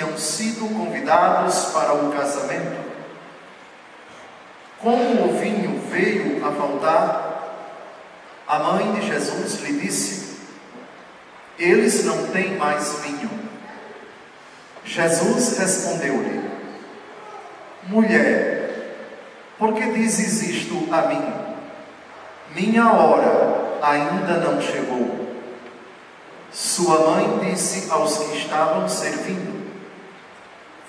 tinham sido convidados para o casamento. Como o vinho veio a faltar, a mãe de Jesus lhe disse: Eles não têm mais vinho. Jesus respondeu-lhe: Mulher, por que dizes isto a mim? Minha hora ainda não chegou. Sua mãe disse aos que estavam servindo: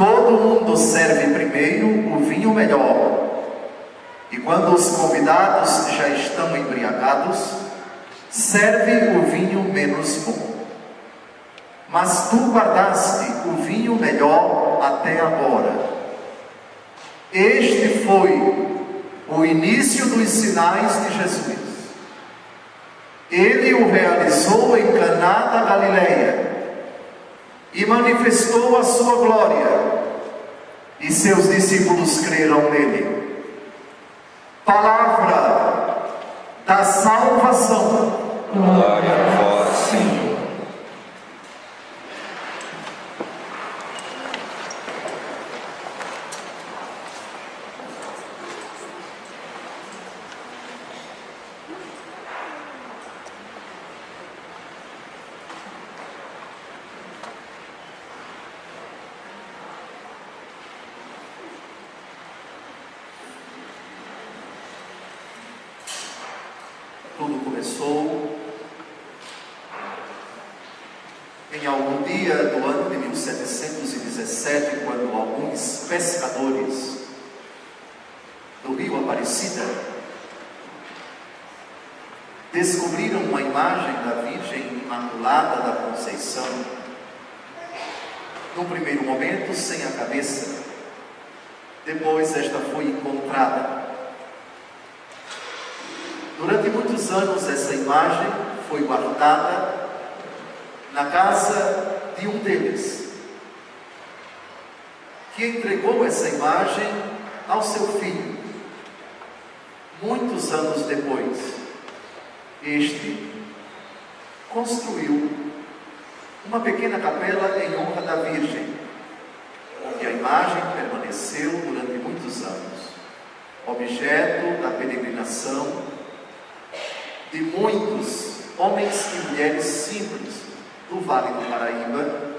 Todo mundo serve primeiro o vinho melhor, e quando os convidados já estão embriagados, serve o vinho menos bom. Mas tu guardaste o vinho melhor até agora. Este foi o início dos sinais de Jesus. Ele o realizou em Caná da Galileia e manifestou a sua glória, e seus discípulos creram nele. Palavra da salvação. Glória a vós, Senhor. Tudo começou em algum dia do ano de 1717, quando alguns pescadores do rio Aparecida descobriram uma imagem da Virgem Imaculada da Conceição. Num primeiro momento, sem a cabeça, depois esta foi encontrada. Durante muitos anos, essa imagem foi guardada na casa de um deles, que entregou essa imagem ao seu filho. Muitos anos depois, este construiu uma pequena capela em honra da Virgem, onde a imagem permaneceu durante muitos anos, objeto da peregrinação de muitos homens e mulheres simples do Vale do Paraíba.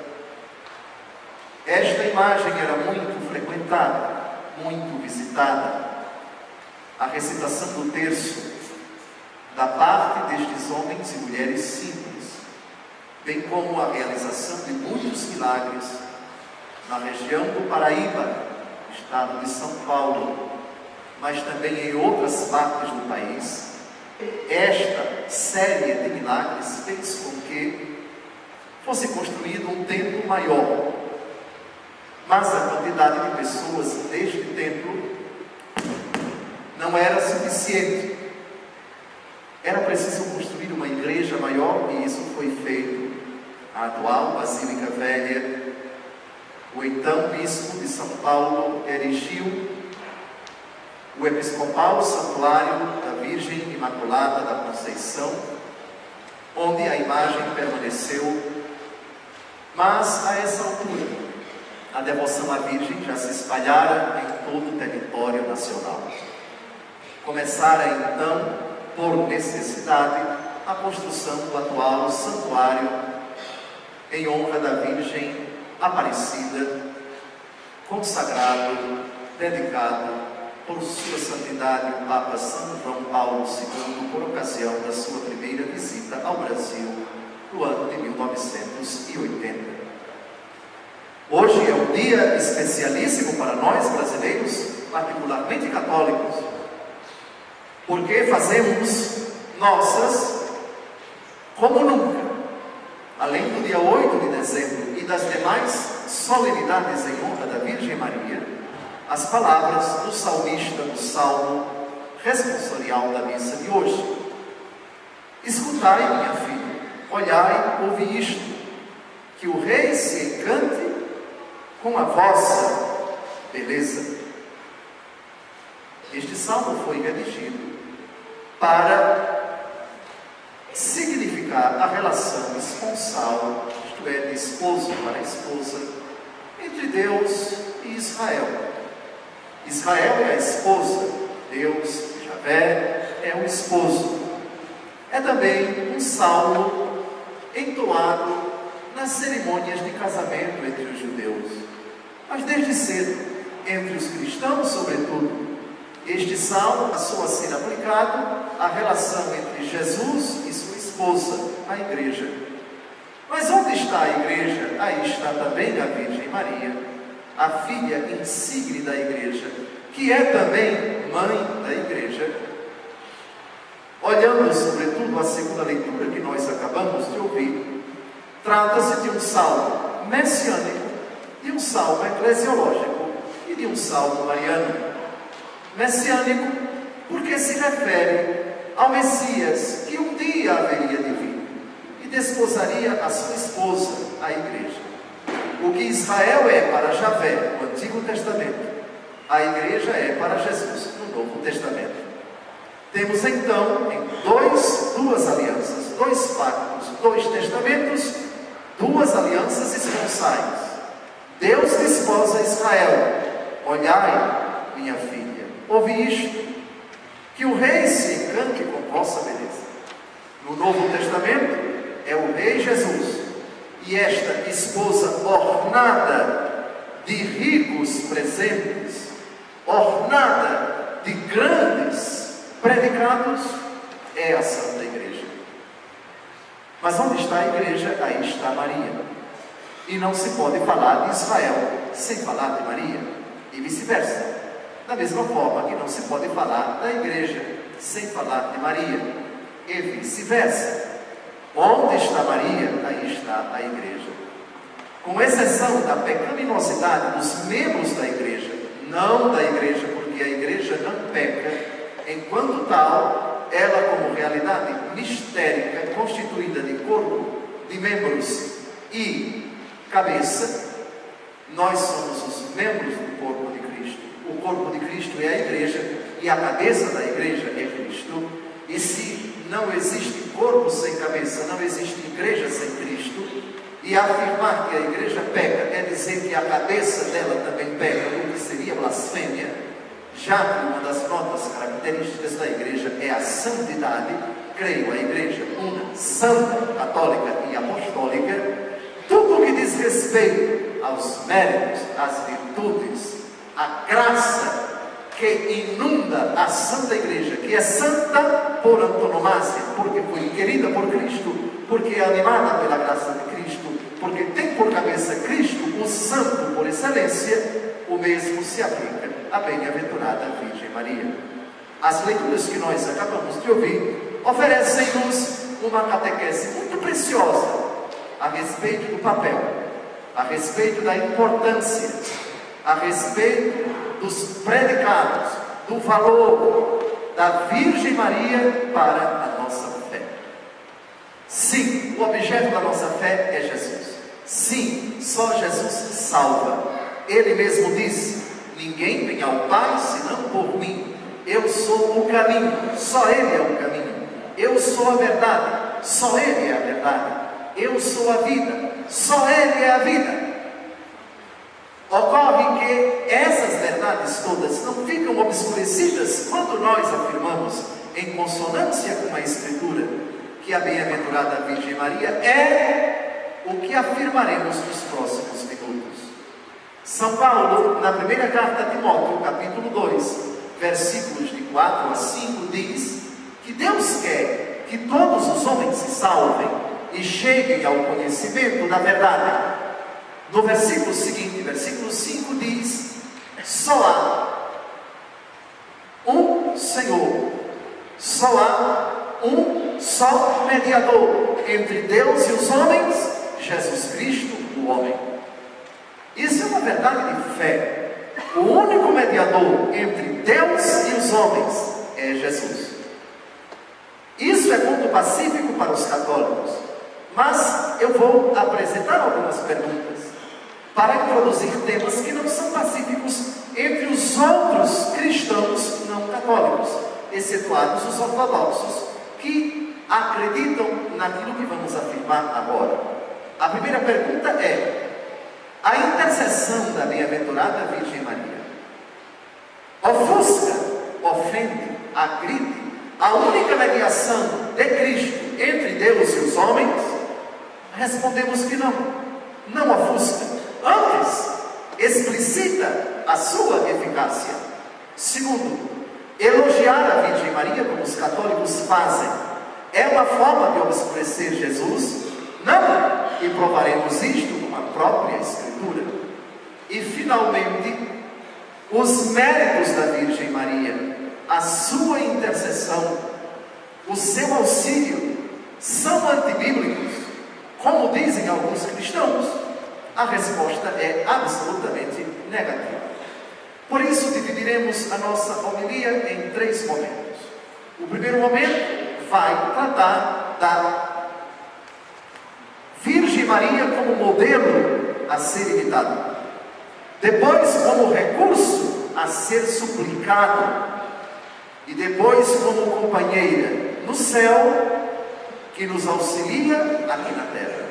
Esta imagem era muito frequentada, muito visitada. A recitação do terço da parte destes homens e mulheres simples, bem como a realização de muitos milagres na região do Paraíba estado de São Paulo, mas também em outras partes do país, esta série de milagres fez com que fosse construído um templo maior. Mas a quantidade de pessoas neste templo não era suficiente. Era preciso construir uma igreja maior e isso foi feito. A atual Basílica Velha, o então bispo de São Paulo erigiu o episcopal santuário da Virgem Imaculada da Conceição, onde a imagem permaneceu, mas a essa altura a devoção à Virgem já se espalhara em todo o território nacional. Começara então, por necessidade, a construção do atual santuário em honra da Virgem Aparecida, consagrado, dedicado por sua santidade o Papa São João Paulo II, por ocasião da sua primeira visita ao Brasil no ano de 1980. Hoje é um dia especialíssimo para nós brasileiros, particularmente católicos, porque fazemos nossas como nunca, além do dia 8 de dezembro e das demais solenidades em honra da Virgem Maria as palavras do salmista do salmo responsorial da missa de hoje. Escutai, minha filha, olhai, ouvi isto, que o rei se encante com a vossa beleza. Este salmo foi redigido para significar a relação esponsal, isto é, de esposo para esposa, entre Deus e Israel. Israel é a esposa, Deus, Javé, é o esposo. É também um salmo entoado nas cerimônias de casamento entre os judeus. Mas desde cedo, entre os cristãos, sobretudo, este salmo passou a ser aplicado à relação entre Jesus e sua esposa, a igreja. Mas onde está a igreja? Aí está também a Virgem Maria a filha insigne da igreja, que é também mãe da igreja. Olhando, sobretudo, a segunda leitura que nós acabamos de ouvir, trata-se de um salmo messiânico, de um salmo eclesiológico e de um salmo mariano. Messiânico, porque se refere ao Messias um dia haveria de vir e desposaria a sua esposa, a igreja. O que Israel é para Javé no Antigo Testamento, a igreja é para Jesus no Novo Testamento. Temos então dois, duas alianças, dois pactos, dois testamentos, duas alianças esponsais. Deus desposa Israel: Olhai, minha filha, ouvi isto, que o rei se encante com vossa beleza. No Novo Testamento é o rei Jesus e esta esposa ornada de ricos presentes, ornada de grandes predicados, é a Santa Igreja. Mas onde está a igreja? Aí está Maria. E não se pode falar de Israel sem falar de Maria, e vice-versa. Da mesma forma que não se pode falar da igreja sem falar de Maria, e vice-versa. Onde está Maria, aí está a igreja. Com exceção da pecaminosidade dos membros da igreja, não da igreja, porque a igreja não peca, enquanto tal, ela, como realidade mistérica, constituída de corpo, de membros e cabeça, nós somos os membros do corpo de Cristo. O corpo de Cristo é a igreja e a cabeça da igreja é Cristo. E se não existe corpo sem cabeça, não existe igreja sem Cristo. E afirmar que a igreja peca é dizer que a cabeça dela também peca, o que seria blasfêmia, já que uma das notas características da igreja é a santidade. Creio a igreja uma, santa, católica e apostólica. Tudo que diz respeito aos méritos, às virtudes, à graça que inunda a Santa Igreja, que é santa por antonomasia, porque foi querida por Cristo, porque é animada pela graça de Cristo, porque tem por cabeça Cristo, o santo por excelência, o mesmo se aplica à bem-aventurada Virgem Maria. As leituras que nós acabamos de ouvir oferecem-nos uma catequese muito preciosa a respeito do papel, a respeito da importância, a respeito dos predicados, do valor da Virgem Maria para a nossa fé. Sim, o objeto da nossa fé é Jesus. Sim, só Jesus salva. Ele mesmo disse: Ninguém vem ao Pai senão por mim. Eu sou o caminho, só Ele é o caminho. Eu sou a verdade, só Ele é a verdade. Eu sou a vida, só Ele é a vida. Ocorre que essas verdades todas não ficam obscurecidas quando nós afirmamos, em consonância com a Escritura, que a bem-aventurada Virgem Maria é o que afirmaremos nos próximos minutos. São Paulo, na primeira carta a Timóteo, capítulo 2, versículos de 4 a 5, diz que Deus quer que todos os homens se salvem e cheguem ao conhecimento da verdade. No versículo seguinte, versículo 5 diz: Só há um Senhor, só há um só mediador entre Deus e os homens, Jesus Cristo, o homem. Isso é uma verdade de fé. O único mediador entre Deus e os homens é Jesus. Isso é ponto pacífico para os católicos. Mas eu vou apresentar algumas perguntas para introduzir temas que não são pacíficos entre os outros cristãos não católicos, excetuados os ortodoxos, que acreditam naquilo que vamos afirmar agora. A primeira pergunta é: a intercessão da bem-aventurada Virgem Maria ofusca, ofende, agride a única mediação de Cristo entre Deus e os homens? Respondemos que não, não ofusca Antes, explicita a sua eficácia. Segundo, elogiar a Virgem Maria, como os católicos fazem, é uma forma de obscurecer Jesus? Não! E provaremos isto com a própria Escritura. E, finalmente, os méritos da Virgem Maria, a sua intercessão, o seu auxílio, são antibíblicos, como dizem alguns cristãos. A resposta é absolutamente negativa. Por isso, dividiremos a nossa homilia em três momentos. O primeiro momento vai tratar da Virgem Maria como modelo a ser imitado. Depois, como recurso a ser suplicado. E depois, como companheira no céu que nos auxilia aqui na terra.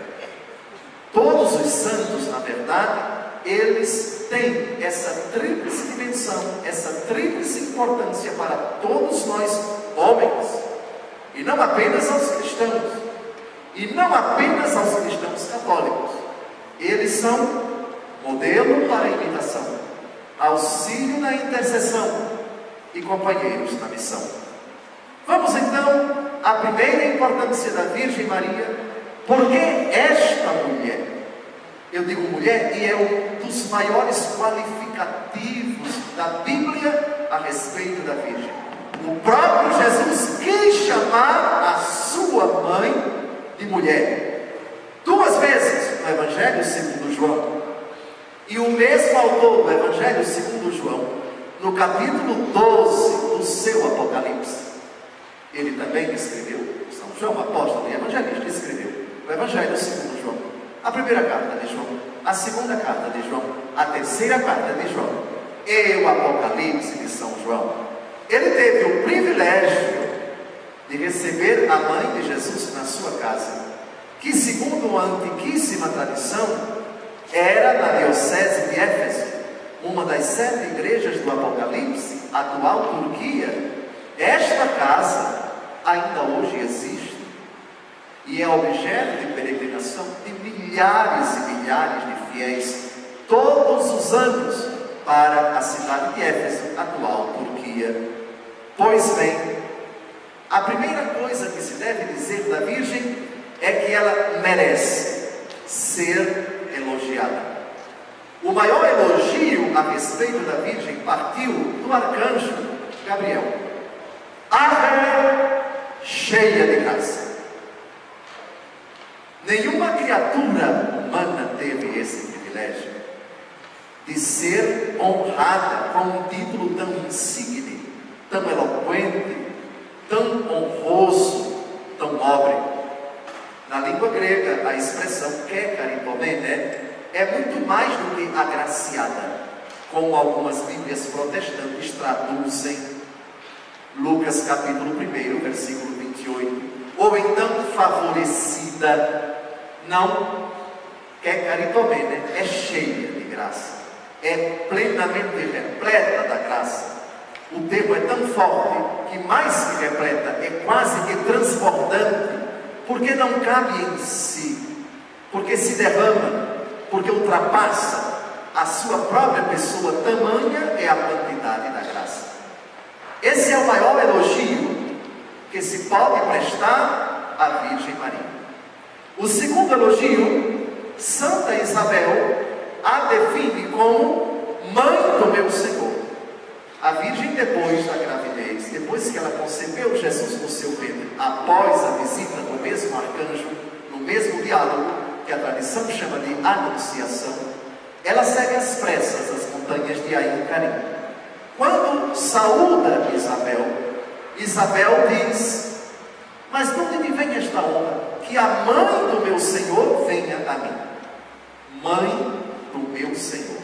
Todos os santos, na verdade, eles têm essa tríplice dimensão, essa tríplice importância para todos nós, homens, e não apenas aos cristãos, e não apenas aos cristãos católicos. Eles são modelo para imitação, auxílio na intercessão e companheiros na missão. Vamos então à primeira importância da Virgem Maria porque esta mulher, eu digo mulher, e é um dos maiores qualificativos da Bíblia a respeito da Virgem. O próprio Jesus quis chamar a sua mãe de mulher. Duas vezes no Evangelho segundo João. E o mesmo autor do Evangelho segundo João, no capítulo 12 do seu Apocalipse, ele também escreveu, São João, apóstolo e evangelista, escreveu o Evangelho segundo João, a primeira carta de João, a segunda carta de João, a terceira carta de João e o Apocalipse de São João. Ele teve o privilégio de receber a mãe de Jesus na sua casa, que segundo uma antiquíssima tradição, era na diocese de Éfeso, uma das sete igrejas do Apocalipse, atual Turquia. Esta casa ainda hoje existe e é objeto de peregrinação de milhares e milhares de fiéis todos os anos para a cidade de Éfeso, atual Turquia. Pois bem, a primeira coisa que se deve dizer da Virgem é que ela merece ser elogiada. O maior elogio a respeito da Virgem partiu do arcanjo Gabriel. Ave cheia de graça. Nenhuma criatura humana teve esse privilégio de ser honrada com um título tão insigne, tão eloquente, tão honroso, tão nobre. Na língua grega, a expressão que caritomene é muito mais do que agraciada, como algumas Bíblias protestantes traduzem Lucas capítulo 1, versículo 28, ou então favorecida, não, é caritomene, é cheia de graça, é plenamente repleta da graça. O termo é tão forte que mais que repleta, é quase que transbordante, porque não cabe em si, porque se derrama porque ultrapassa a sua própria pessoa, tamanha é a quantidade da graça. Esse é o maior elogio que se pode prestar à Virgem Maria. O segundo elogio, Santa Isabel a define como mãe do meu Senhor. A Virgem, depois da gravidez, depois que ela concebeu Jesus no seu ventre, após a visita do mesmo arcanjo, no mesmo diálogo, que a tradição chama de anunciação, ela segue às pressas as montanhas de Ain Carim. Quando saúda Isabel, Isabel diz: Mas onde me vem esta honra? Que a mãe do meu Senhor venha a mim. Mãe do meu Senhor.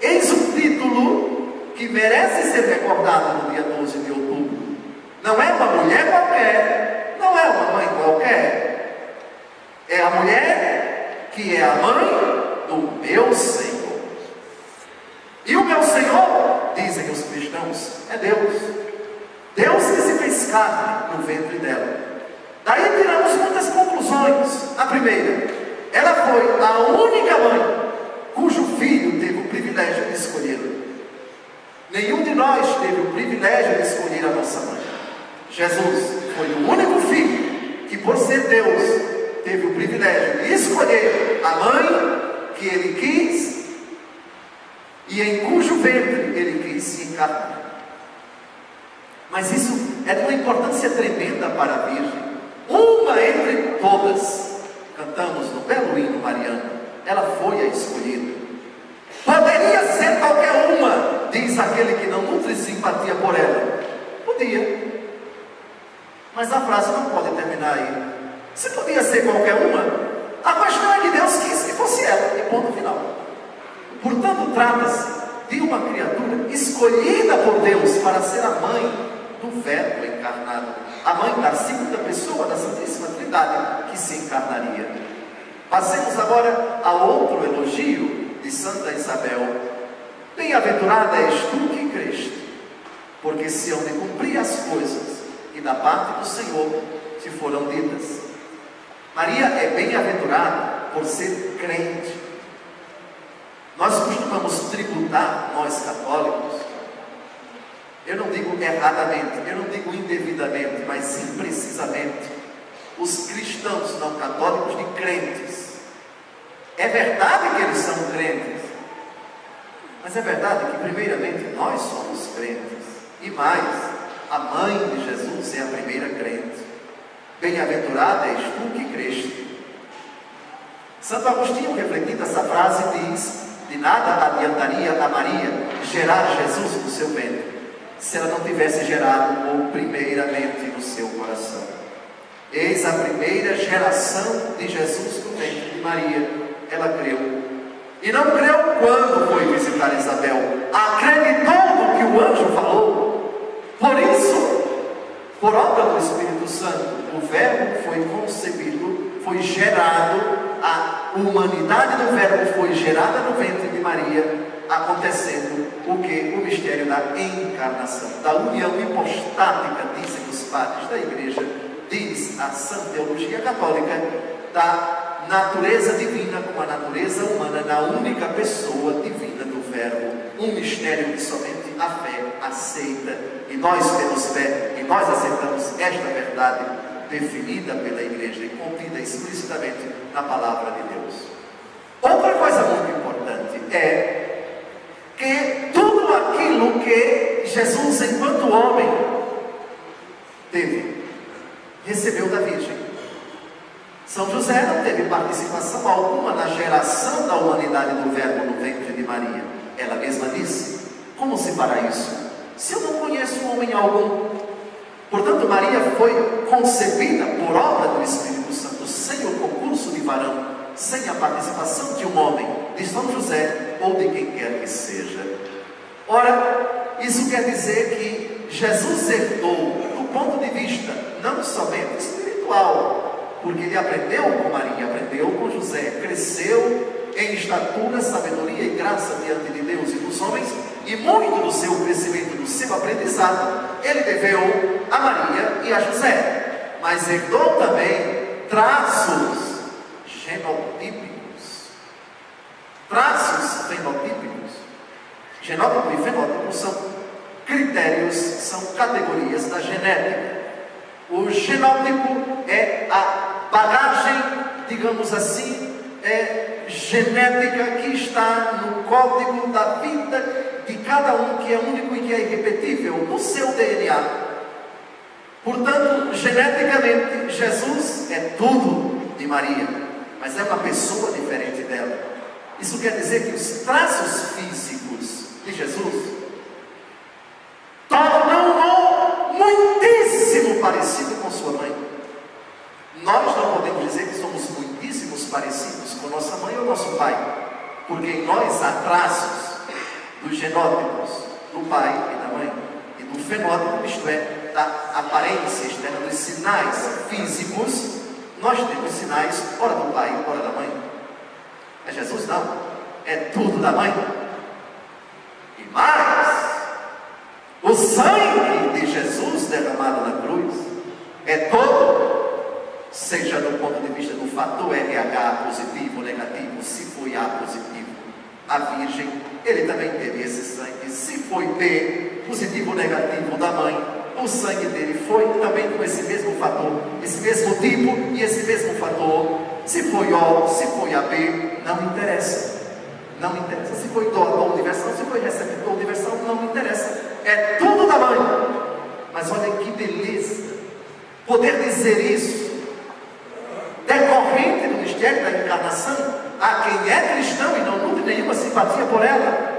Eis um título que merece ser recordado no dia 12 de outubro. Não é uma mulher qualquer, não é uma mãe qualquer. É a mulher que é a mãe do meu Senhor. E o meu Senhor, dizem os cristãos, é Deus. Deus que se fez carne no ventre dela. Daí tiramos muitas conclusões. A primeira, ela foi a única mãe cujo filho teve o privilégio de escolhê-la. Nenhum de nós teve o privilégio de escolher a nossa mãe. Jesus foi o único filho que, por ser Deus, teve o privilégio de escolher a mãe que ele quis e em cujo ventre ele quis se encarnar. Mas isso é de uma importância tremenda para a Virgem, uma entre todas. Cantamos no belo hino mariano, ela foi a escolhida. Poderia ser qualquer uma, diz aquele que não nutre simpatia por ela. Podia. Mas a frase não pode terminar aí. Se podia ser qualquer uma, a questão é que Deus quis que fosse ela, e ponto final. Portanto, trata-se de uma criatura escolhida por Deus para ser a mãe do Verbo encarnado, a mãe da segunda pessoa da Santíssima Trindade que se encarnaria. Passemos agora a outro elogio de Santa Isabel. Bem-aventurada és tu que creste, porque se hão de cumprir as coisas que da parte do Senhor te foram ditas. Maria é bem-aventurada por ser crente. Nós costumamos tributar, nós católicos, eu não digo erradamente, eu não digo indevidamente, mas imprecisamente, os cristãos não católicos de crentes. É verdade que eles são crentes, mas é verdade que, primeiramente, nós somos crentes, e mais, a mãe de Jesus é a primeira crente. Bem-aventurada és tu que creste. Santo Agostinho, refletindo essa frase, diz: De nada adiantaria a Maria gerar Jesus no seu ventre, se ela não tivesse gerado o primeiramente no seu coração. Eis a primeira geração de Jesus no ventre de Maria. Ela creu. E não creu quando foi visitar Isabel. Acreditou no que o anjo falou. Por isso, por obra do Espírito Santo, o Verbo foi concebido, foi gerado, a humanidade do Verbo foi gerada no ventre de Maria, acontecendo o que? O mistério da encarnação, da união hipostática, dizem os padres da igreja, diz a Santa Teologia Católica, da natureza divina com a natureza humana, na única pessoa divina do Verbo, um mistério que somente a fé aceita, e nós temos fé, e nós aceitamos esta verdade definida pela igreja e contida explicitamente na palavra de Deus. Outra coisa muito importante é que tudo aquilo que Jesus, enquanto homem, teve, recebeu da Virgem. São José não teve participação alguma na geração da humanidade do Verbo no ventre de Maria. Ela mesma disse: Como se para isso? Se eu não conheço homem algum. Portanto, Maria foi concebida por obra do Espírito Santo, sem o concurso de varão sem a participação de um homem, de São José ou de quem quer que seja. Ora, isso quer dizer que Jesus herdou, do ponto de vista não somente espiritual, porque ele aprendeu com Maria, aprendeu com José, cresceu em estatura, sabedoria e graça diante de Deus e dos homens, e muito do seu crescimento, do seu aprendizado, ele deveu a Maria e a José, mas herdou também traços genotípicos. Traços fenotípicos. Genótipo e fenótipo são critérios, são categorias da genética. O genótipo é a bagagem, digamos assim, é, genética que está no código da vida de cada um, que é único e que é irrepetível, no seu DNA. Portanto, geneticamente, Jesus é tudo de Maria, mas é uma pessoa diferente dela. Isso quer dizer que os traços físicos de Jesus tornam-no muitíssimo parecido com sua mãe. Nós não podemos dizer que somos muitíssimos parecidos com nossa mãe ou nosso pai, porque em nós há traços dos genótipos do pai e da mãe, e do fenótipo, isto é, da aparência externa, dos sinais físicos, nós temos sinais, ora do pai, ora da mãe. Mas Jesus não, é tudo da mãe. E mais, o sangue de Jesus derramado na cruz é todo, seja do ponto de vista do fator RH positivo ou negativo, se foi A positivo, a Virgem, ele também teve esse sangue. Se foi B, positivo ou negativo da mãe, o sangue dele foi também com esse mesmo fator, esse mesmo tipo e esse mesmo fator. Se foi O, se foi AB, não interessa. Não interessa. Se foi doador universal, se foi receptor universal, não interessa é tudo da mãe. Mas olha que beleza poder dizer isso, decorrente do mistério da encarnação, a quem é cristão e não nutre nenhuma simpatia por ela.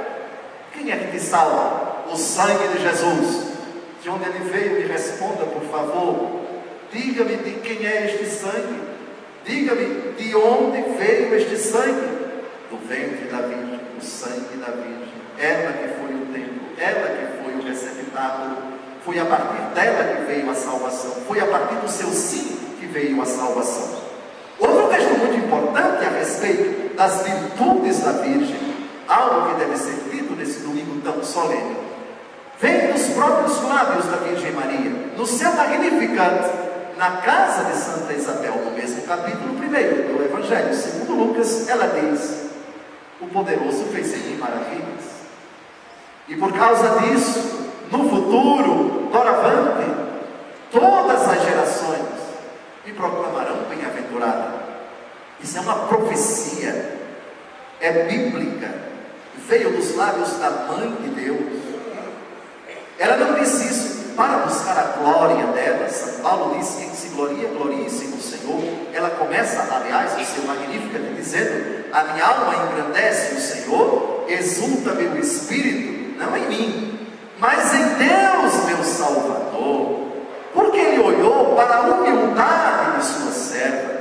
Quem é que te salva? O sangue de Jesus. De onde ele veio, me responda, por favor. Diga-me de quem é este sangue. Diga-me de onde veio este sangue. Do ventre da Virgem, o sangue da Virgem. Ela que foi o templo, ela que foi o receptáculo. Foi a partir dela que veio a salvação. Foi a partir do seu sim que veio a salvação. Outro texto muito importante a respeito das virtudes da Virgem, algo que deve ser dito nesse domingo tão solene, vem dos próprios lábios da Virgem Maria, no seu Magnificat, na casa de Santa Isabel, no mesmo capítulo 1 do Evangelho, segundo Lucas, ela diz: O poderoso fez em mim maravilhas. E por causa disso, no futuro, doravante, todas as gerações me proclamarão bem-aventurada. Isso é uma profecia, é bíblica, veio dos lábios da mãe de Deus. Ela não disse isso para buscar a glória dela. São Paulo disse: quem se gloria, glorie-se no Senhor. Ela começa, aliás, o seu magnífico dizendo: A minha alma engrandece o Senhor, exulta meu espírito, não em mim, mas em Deus, meu Salvador. Porque ele olhou para a humildade de sua serva.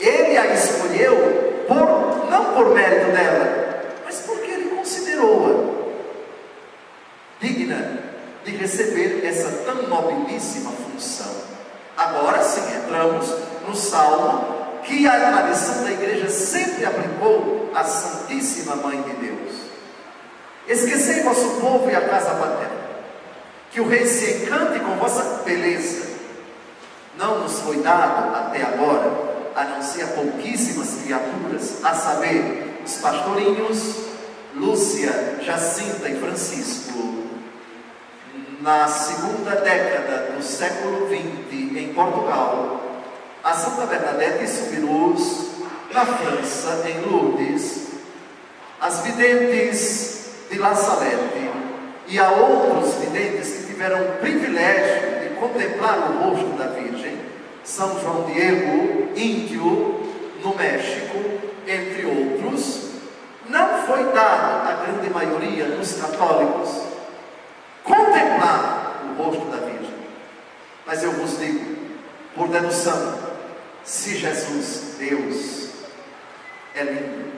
Ele a escolheu por, não por mérito dela, mas porque ele considerou-a digna de receber essa tão nobilíssima função. Agora sim entramos no salmo que a tradição da igreja sempre aplicou à Santíssima Mãe de Deus. Esquecei vosso povo e a casa paterna, que o rei se encante com vossa beleza. Não nos foi dado até agora, a não ser a pouquíssimas criaturas, a saber, os pastorinhos, Lúcia, Jacinta e Francisco, na segunda década do século XX, em Portugal, a Santa Bernadette Subirus, na França, em Lourdes, as videntes de La Salette, E há outros videntes que tiveram o privilégio de contemplar o rosto da Virgem. São João Diego, índio, no México, entre outros. Não foi dado à grande maioria dos católicos contemplar o rosto da Virgem. Mas eu vos digo, por dedução, se Jesus, Deus, é lindo,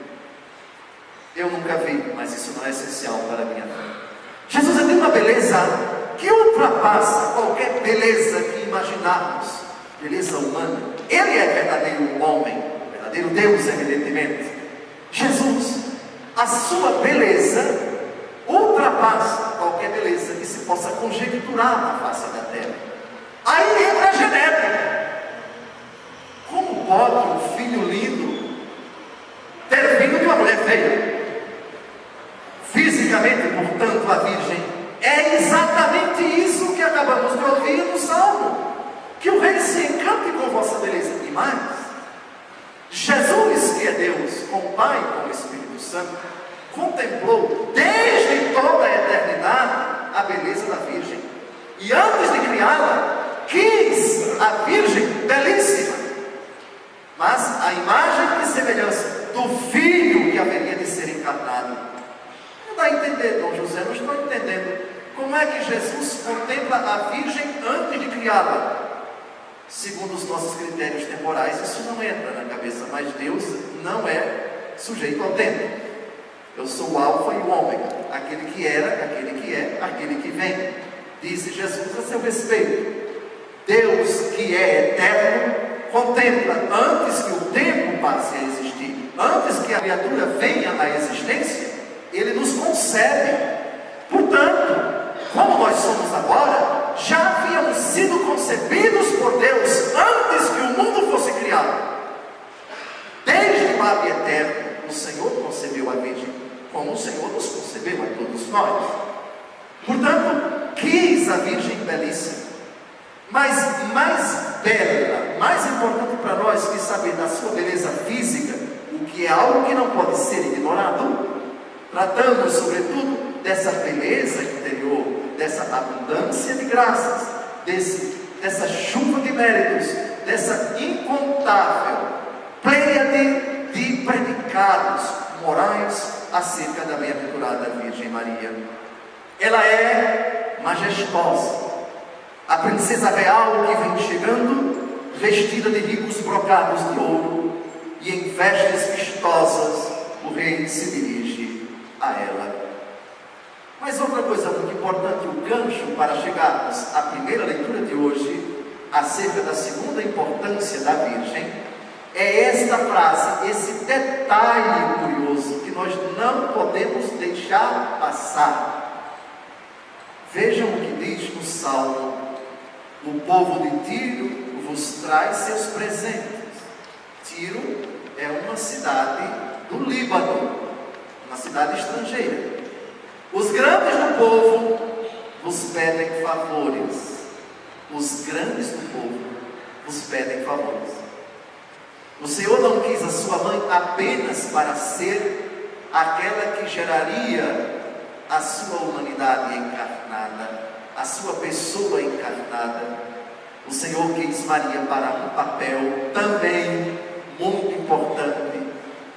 eu nunca vi, mas isso não é essencial para a minha fé. Jesus tem uma beleza que ultrapassa qualquer beleza que imaginarmos, beleza humana. Ele é verdadeiro homem, verdadeiro Deus, evidentemente. Jesus, a sua beleza ultrapassa qualquer beleza que se possa conjecturar na face da terra. Aí entra a genética. Como pode um filho lindo ter vindo de uma mulher feia? Fisicamente, portanto, a Virgem é exatamente isso que acabamos de ouvir no Salmo. Que o Rei se encante com vossa beleza. E mais, Jesus, que é Deus, com o Pai e com o Espírito Santo, contemplou desde toda a eternidade a beleza da Virgem. E antes de criá-la, quis a Virgem belíssima. Mas a imagem e semelhança do Filho que haveria de ser encarnado está a entender, Dom José, não estou entendendo. Como é que Jesus contempla a Virgem antes de criá-la? Segundo os nossos critérios temporais, isso não entra na cabeça, mas Deus não é sujeito ao tempo. Eu sou o Alfa e o Ômega, aquele que era, aquele que é, aquele que vem. Disse Jesus a seu respeito. Deus que é eterno, contempla antes que o tempo passe a existir, antes que a criatura venha à existência, ele nos concebe. Portanto, como nós somos agora, já havíamos sido concebidos por Deus antes que o mundo fosse criado. Desde o Pai eterno, o Senhor concebeu a Virgem, como o Senhor nos concebeu a todos nós. Portanto, quis a Virgem belíssima. Mas mais bela, mais importante para nós que saber da sua beleza física, o que é algo que não pode ser ignorado, Tratamos, sobretudo, dessa beleza interior, dessa abundância de graças, desse, dessa chuva de méritos, dessa incontável pleiade de predicados morais acerca da bem-aventurada Virgem Maria. Ela é majestosa, a princesa real que vem chegando, vestida de ricos brocados de ouro, e em vestes vistosas o rei se dirige a ela. Mas outra coisa muito importante, o gancho para chegarmos à primeira leitura de hoje, acerca da segunda importância da Virgem, é esta frase, esse detalhe curioso que nós não podemos deixar passar. Vejam o que diz no Salmo: O povo de Tiro vos traz seus presentes. Tiro é uma cidade do Líbano, uma cidade estrangeira. Os grandes do povo vos pedem favores. Os grandes do povo vos pedem favores. O Senhor não quis a sua mãe apenas para ser aquela que geraria a sua humanidade encarnada, a sua pessoa encarnada. O Senhor quis Maria para um papel também muito importante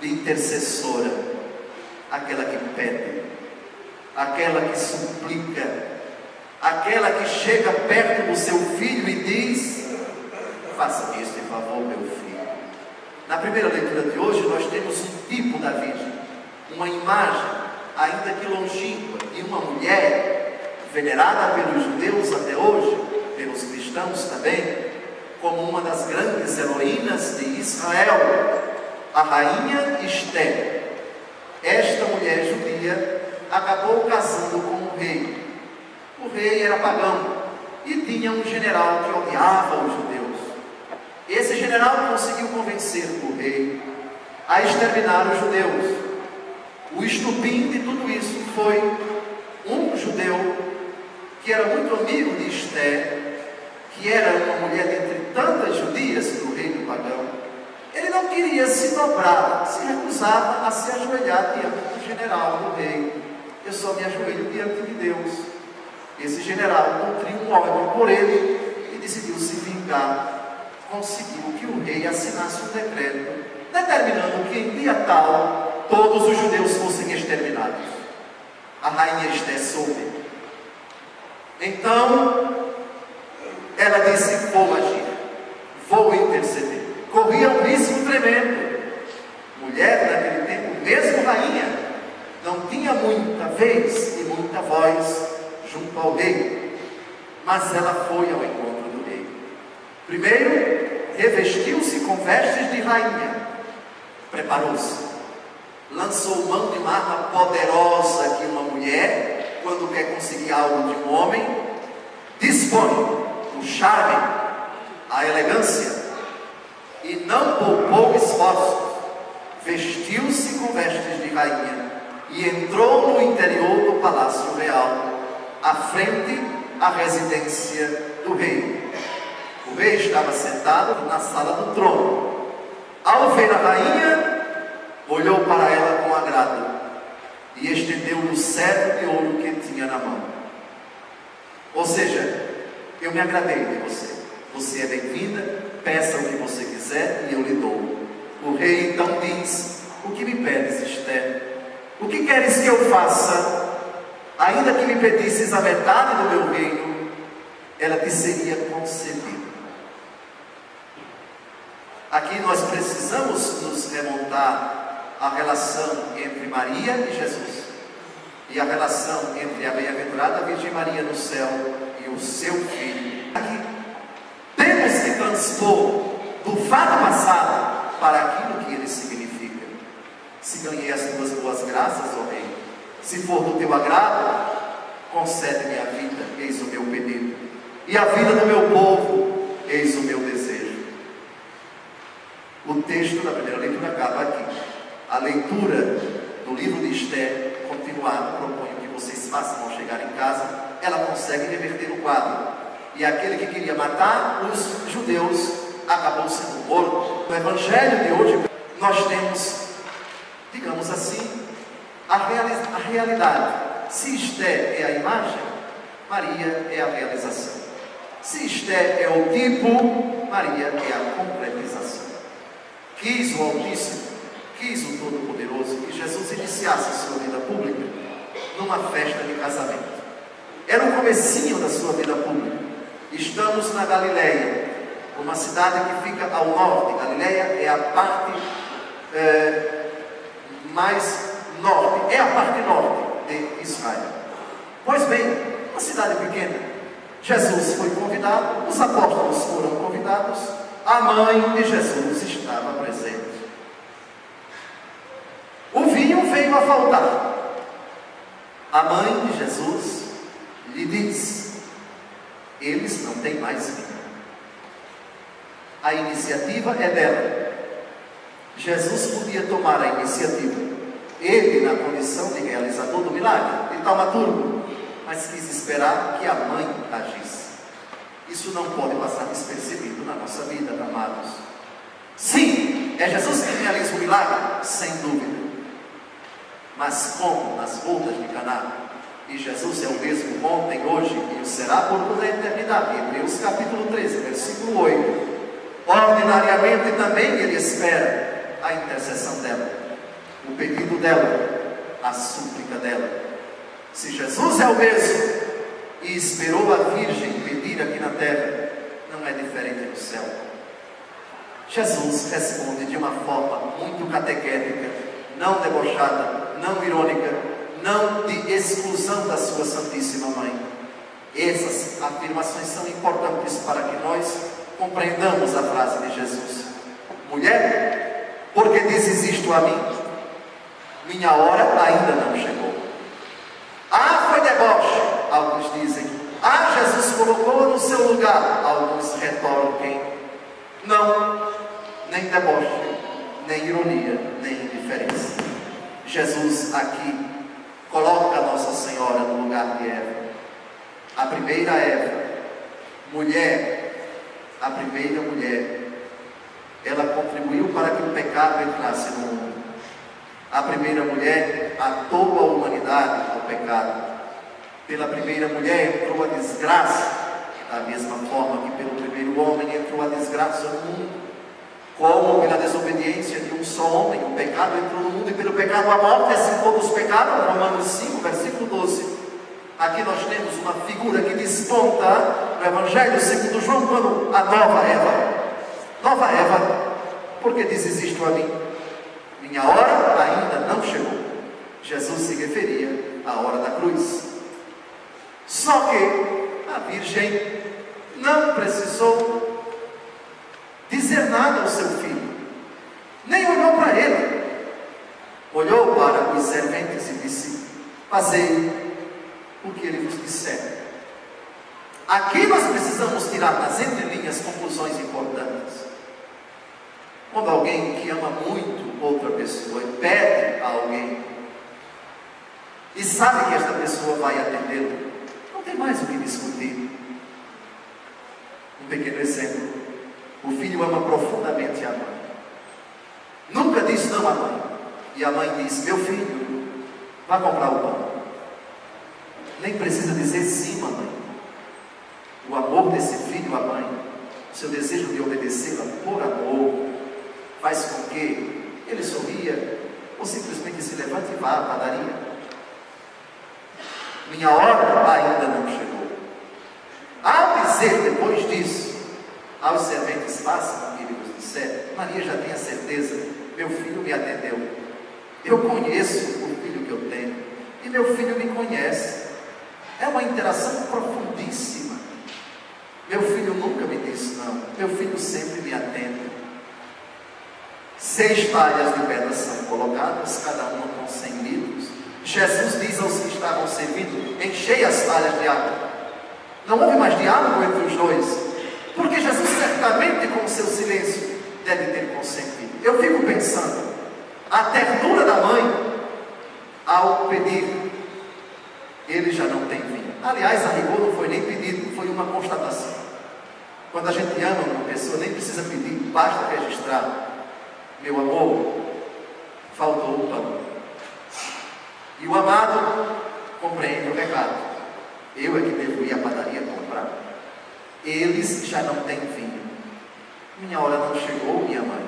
de intercessora aquela que pede, aquela que suplica, aquela que chega perto do seu filho e diz: Faça-me este favor, meu filho. Na primeira leitura de hoje, nós temos um tipo da Virgem, uma imagem, ainda que longínqua, de uma mulher venerada pelos judeus até hoje, pelos cristãos também, como uma das grandes heroínas de Israel, a rainha Esther esta mulher judia acabou casando com o rei. O rei era pagão e tinha um general que odiava os judeus. Esse general conseguiu convencer o rei a exterminar os judeus. O estupim de tudo isso foi um judeu que era muito amigo de Esther, que era uma mulher dentre tantas judias do reino pagão, ele não queria se dobrar, se recusava a se ajoelhar diante do general, do rei. eu só me ajoelho diante de Deus. Esse general nutriu um ódio por ele e decidiu se vingar. Conseguiu que o rei assinasse um decreto determinando que em dia tal todos os judeus fossem exterminados. A rainha Esté soube. Então, ela disse: Vou agir, vou interceder. Corria um risco tremendo. Mulher naquele tempo, mesmo rainha, não tinha muita vez e muita voz junto ao rei, mas ela foi ao encontro do rei. Primeiro, revestiu-se com vestes de rainha, preparou-se, lançou mão de uma arma poderosa que uma mulher, quando quer conseguir algo de um homem, dispõe o charme, a elegância, e não poupou esforços, vestiu-se com vestes de rainha e entrou no interior do palácio real, à frente à residência do rei. O rei estava sentado na sala do trono. Ao ver a rainha, olhou para ela com agrado e estendeu-lhe o cetro de ouro que tinha na mão. Ou seja, eu me agradei de você. Você é bem-vinda, peça o que você quiser e eu lhe dou. O rei então diz: O que me pedes, Esther? O que queres que eu faça? Ainda que me pedisses a metade do meu reino, ela te seria concedida. Aqui nós precisamos nos remontar à relação entre Maria e Jesus e a relação entre a bem-aventurada Virgem Maria no céu e o seu filho. Aqui temos que transpor do fato passado para aquilo que ele significa. Se ganhei as tuas boas graças, ó Rei, se for do teu agrado, concede-me a vida, eis o meu pedido, e a vida do meu povo, eis o meu desejo. O texto da primeira leitura acaba aqui. A leitura do livro de Esther, continuado, proponho que vocês façam ao chegar em casa, ela consegue reverter o quadro. E aquele que queria matar os judeus acabou sendo morto. No Evangelho de hoje, nós temos, digamos assim, a, reali a realidade. Se Esté é a imagem, Maria é a realização. Se Esté é o tipo, Maria é a concretização. Quis o Altíssimo, quis o Todo-Poderoso que Jesus iniciasse sua vida pública numa festa de casamento. Era o comecinho da sua vida pública. Estamos na Galileia, uma cidade que fica ao norte. Galileia é a parte é, mais norte, é a parte norte de Israel. Pois bem, uma cidade pequena. Jesus foi convidado, os apóstolos foram convidados, a mãe de Jesus estava presente. O vinho veio a faltar. A mãe de Jesus lhe diz: Eles não têm mais vinho. A iniciativa é dela. Jesus podia tomar a iniciativa. Ele, na condição de realizador do milagre, de taumaturgo, mas quis esperar que a mãe agisse. Isso não pode passar despercebido na nossa vida, amados. Sim, é Jesus que realiza o milagre, sem dúvida. Mas como nas bodas de Caná, e Jesus é o mesmo ontem, hoje e o será por toda a eternidade. Hebreus capítulo 13, versículo 8. Ordinariamente também ele espera a intercessão dela, o pedido dela, a súplica dela. Se Jesus é o mesmo e esperou a Virgem pedir aqui na terra, não é diferente no céu. Jesus responde de uma forma muito catequética, não debochada, não irônica, não de exclusão da sua Santíssima Mãe. Essas afirmações são importantes para que nós compreendamos a frase de Jesus. Mulher, porque dizes isto a mim? Minha hora ainda não chegou. Ah, foi deboche, alguns dizem. Ah, Jesus colocou no seu lugar, alguns retorquem. Não, nem deboche, nem ironia, nem indiferença. Jesus aqui coloca Nossa Senhora no lugar de Eva. A primeira Eva, mulher, a primeira mulher, ela contribuiu para que o pecado entrasse no mundo. A primeira mulher atou a humanidade ao pecado. Pela primeira mulher entrou a desgraça, da mesma forma que pelo primeiro homem entrou a desgraça no mundo. Como pela desobediência de um só homem, o pecado entrou no mundo e pelo pecado a morte, assim todos pecaram. Romanos 5, versículo 12. Aqui nós temos uma figura que desponta no Evangelho segundo João, quando a nova Eva, nova Eva, porque diz isto a mim? Minha hora ainda não chegou. Jesus se referia à hora da cruz. Só que a Virgem não precisou dizer nada ao seu filho, nem olhou para ele. Olhou para os serventes e disse: Fazei o que ele vos disser. Aqui nós precisamos tirar das entrelinhas conclusões importantes. Quando alguém que ama muito outra pessoa e pede a alguém e sabe que esta pessoa vai atendê-lo, não tem mais o que discutir. Um pequeno exemplo: o filho ama profundamente a mãe, nunca diz não à mãe, e a mãe diz: Meu filho, vá comprar o pão. Nem precisa dizer sim, mamãe. O amor desse filho à mãe, o seu desejo de obedecê-la por amor, faz com que ele sorria ou simplesmente se levante e vá à padaria. Minha hora ainda não chegou. Ao dizer depois disso, aos serventes, façam o que ele vos disser, Maria já tem a certeza, meu filho me atendeu. Eu conheço o filho que eu tenho, e meu filho me conhece. É uma interação profundíssima. Meu filho nunca me disse não. Meu filho sempre me atende. Seis talhas de pedra são colocadas, cada uma com cem litros. Jesus diz aos que estavam servindo: enchei as talhas de água. Não houve mais diálogo entre os dois, porque Jesus certamente, com o seu silêncio, deve ter consentido. Eu fico pensando, a ternura da mãe ao pedir ele já não tem vinho. Aliás, a rigor não foi nem pedido, foi uma constatação. Quando a gente ama uma pessoa, nem precisa pedir, basta registrar. Meu amor, faltou o pão. E o amado compreende o recado. Eu é que devo ir à padaria comprar. Eles já não têm vinho. Minha hora não chegou, minha mãe.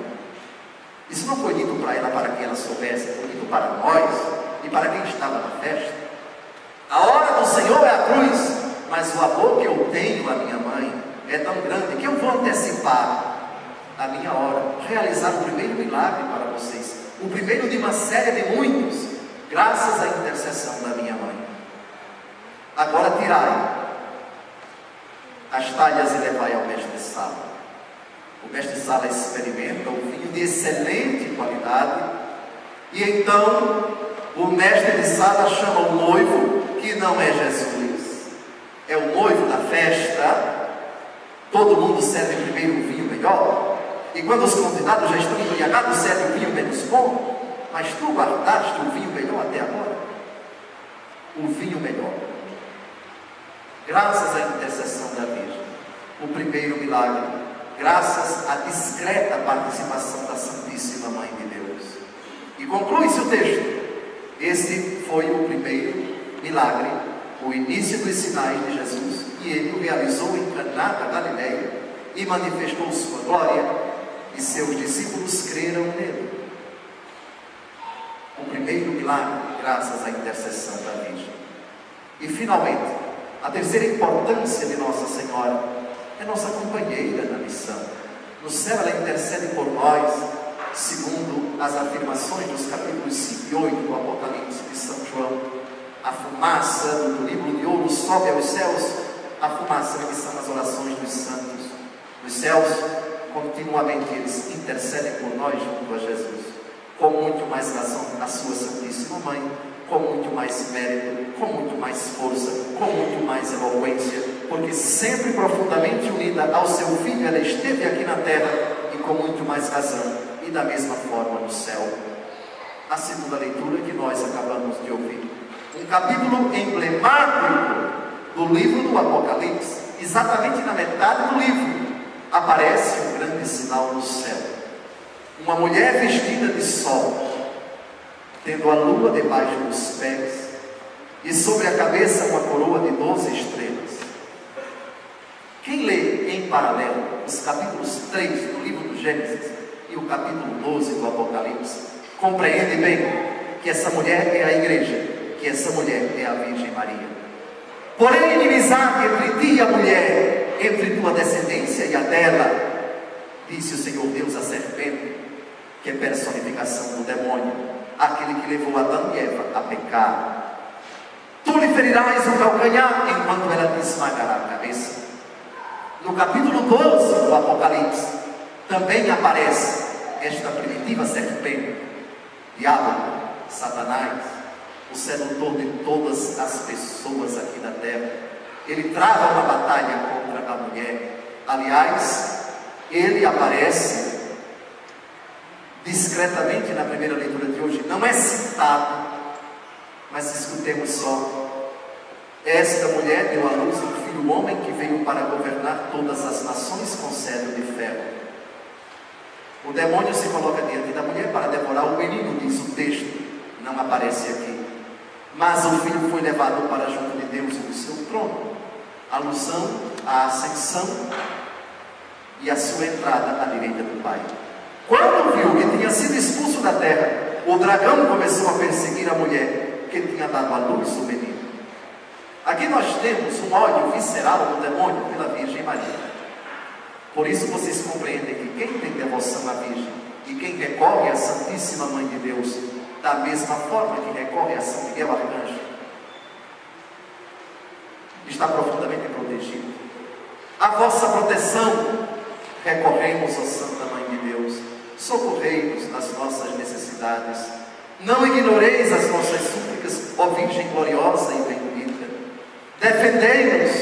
Isso não foi dito para ela para que ela soubesse, foi dito para nós e para quem estava na festa. A hora do Senhor é a cruz, mas o amor que eu tenho à minha mãe é tão grande que eu vou antecipar a minha hora, realizar o primeiro milagre para vocês, o primeiro de uma série de muitos, graças à intercessão da minha mãe. Agora tirai as talhas e levai ao mestre Sala. O mestre Sala experimenta o vinho de excelente qualidade e então o mestre de Sala chama o noivo que não é Jesus, é o noivo da festa, todo mundo serve primeiro o vinho melhor, e quando os convidados já estão embriagados, serve o vinho menos bom, mas tu guardaste o vinho melhor até agora. O vinho melhor. Graças à intercessão da Virgem, o primeiro milagre, graças à discreta participação da Santíssima Mãe de Deus. E conclui-se o texto. Esse foi o primeiro milagre, o início dos sinais de Jesus, e ele o realizou em Caná da Galileia e manifestou sua glória, e seus discípulos creram nele. O primeiro milagre, graças à intercessão da Virgem. E finalmente, a terceira importância de Nossa Senhora é nossa companheira na missão. No céu ela intercede por nós, segundo as afirmações dos capítulos 5 e 8 do Apocalipse de São João a fumaça do livro de ouro sobe aos céus, a fumaça que são as orações dos santos. Os céus, continuamente, eles intercedem por nós junto a Jesus, com muito mais razão a sua Santíssima Mãe, com muito mais mérito, com muito mais força, com muito mais eloquência, porque sempre profundamente unida ao seu Filho, ela esteve aqui na terra e com muito mais razão, e da mesma forma no céu. A segunda leitura que nós acabamos de ouvir um capítulo emblemático do livro do Apocalipse, exatamente na metade do livro, aparece um grande sinal no céu. Uma mulher vestida de sol. Tendo a lua debaixo dos pés, e sobre a cabeça uma coroa de doze estrelas. Quem lê em paralelo os capítulos 3 do livro do Gênesis e o capítulo 12 do Apocalipse, compreende bem que essa mulher é a igreja, que essa mulher é a Virgem Maria. Porém, inimizade entre ti e a mulher, entre tua descendência e a dela, disse o Senhor Deus à serpente, que é personificação do demônio, aquele que levou Adão e Eva a pecar. Tu lhe ferirás o calcanhar enquanto ela te esmagará a cabeça. No capítulo 12 do Apocalipse, também aparece esta primitiva serpente, diabo, Satanás, o sedutor de todas as pessoas aqui da terra. Ele trava uma batalha contra a mulher. Aliás, ele aparece discretamente na primeira leitura de hoje, não é citado, mas escutemos só. Esta mulher deu à luz um filho homem que veio para governar todas as nações com cedro de ferro. O demônio se coloca diante da mulher para devorar o menino, diz o texto, não aparece aqui. Mas o filho foi levado para junto de Deus no seu trono. Alusão à ascensão e a sua entrada à direita do Pai. Quando viu que tinha sido expulso da terra, o dragão começou a perseguir a mulher que tinha dado à luz o menino. Aqui nós temos um ódio visceral do demônio pela Virgem Maria. Por isso vocês compreendem que quem tem devoção à Virgem e quem recorre à Santíssima Mãe de Deus, da mesma forma que recorre a São Miguel Arcanjo, está profundamente protegido. A vossa proteção recorremos ao Santa Mãe de Deus, socorrei-nos nas nossas necessidades. Não ignoreis as nossas súplicas, ó Virgem gloriosa e bendita. Defendei-nos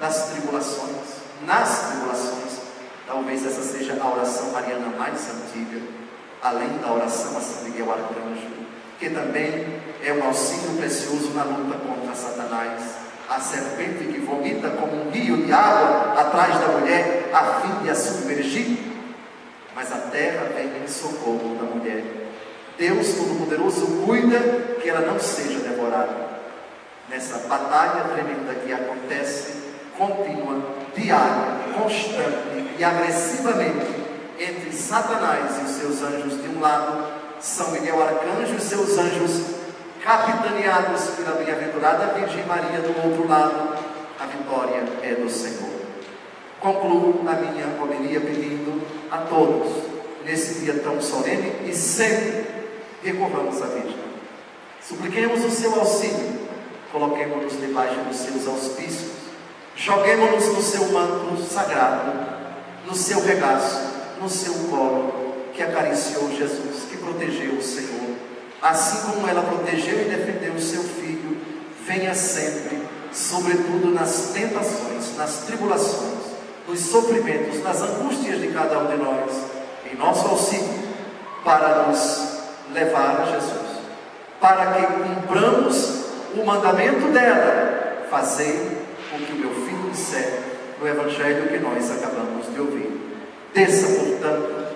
nas tribulações, nas tribulações. Talvez essa seja a oração mariana mais antiga, além da oração a São Miguel Arcanjo, que também é um auxílio precioso na luta contra Satanás a serpente que vomita como um rio de água atrás da mulher, a fim de a submergir. Mas a terra vem em socorro da mulher. Deus Todo-Poderoso cuida que ela não seja devorada. Nessa batalha tremenda que acontece, contínua, diária, constante e agressivamente entre Satanás e os seus anjos de um lado, São Miguel Arcanjo e seus anjos capitaneados pela bem-aventurada Virgem Maria do outro lado, a vitória é do Senhor. Concluo a minha homilia pedindo a todos, nesse dia tão solene e sempre, recorramos à Virgem. Supliquemos o seu auxílio, coloquemos-nos debaixo dos seus auspícios, joguemos-nos no seu manto sagrado, no seu regaço, no seu colo, que acariciou Jesus, que protegeu o Senhor assim como ela protegeu e defendeu o seu filho, venha sempre, sobretudo nas tentações, nas tribulações, nos sofrimentos, nas angústias de cada um de nós, em nosso auxílio, para nos levar a Jesus, para que cumpramos o mandamento dela, fazer o que o meu filho disser no Evangelho que nós acabamos de ouvir. Desça, portanto,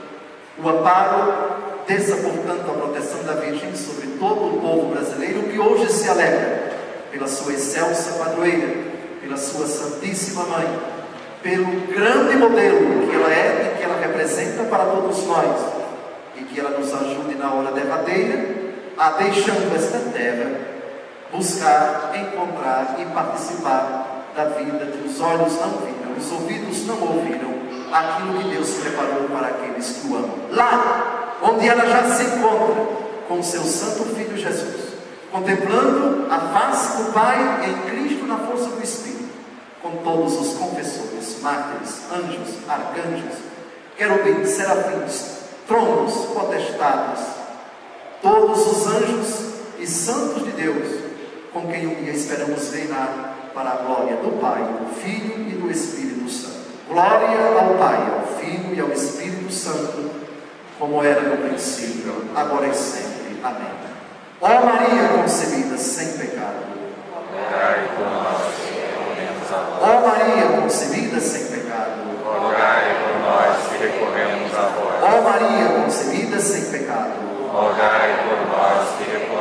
o amparo Desça, portanto, a proteção da Virgem sobre todo o povo brasileiro que hoje se alegra pela sua excelsa padroeira, pela sua Santíssima Mãe, pelo grande modelo que ela é e que ela representa para todos nós, e que ela nos ajude na hora derradeira a, deixando esta terra, buscar, encontrar e participar da vida que os olhos não viram, os ouvidos não ouviram, aquilo que Deus preparou para aqueles que o amam. Lá onde ela já se encontra com seu Santo Filho Jesus, contemplando a face do Pai em Cristo na força do Espírito, com todos os confessores, mártires, anjos, arcanjos, querubins, serafins, tronos, potestades, todos os anjos e santos de Deus, com quem um dia esperamos reinar para a glória do Pai, do Filho e do Espírito Santo. Glória ao Pai, ao Filho e ao Espírito Santo como era no princípio, agora e sempre. Amém. Ó Maria concebida sem pecado. Ó Maria concebida sem pecado, rogai por nós que recorremos a vós. Ó Maria concebida sem pecado, rogai por nós que recorremos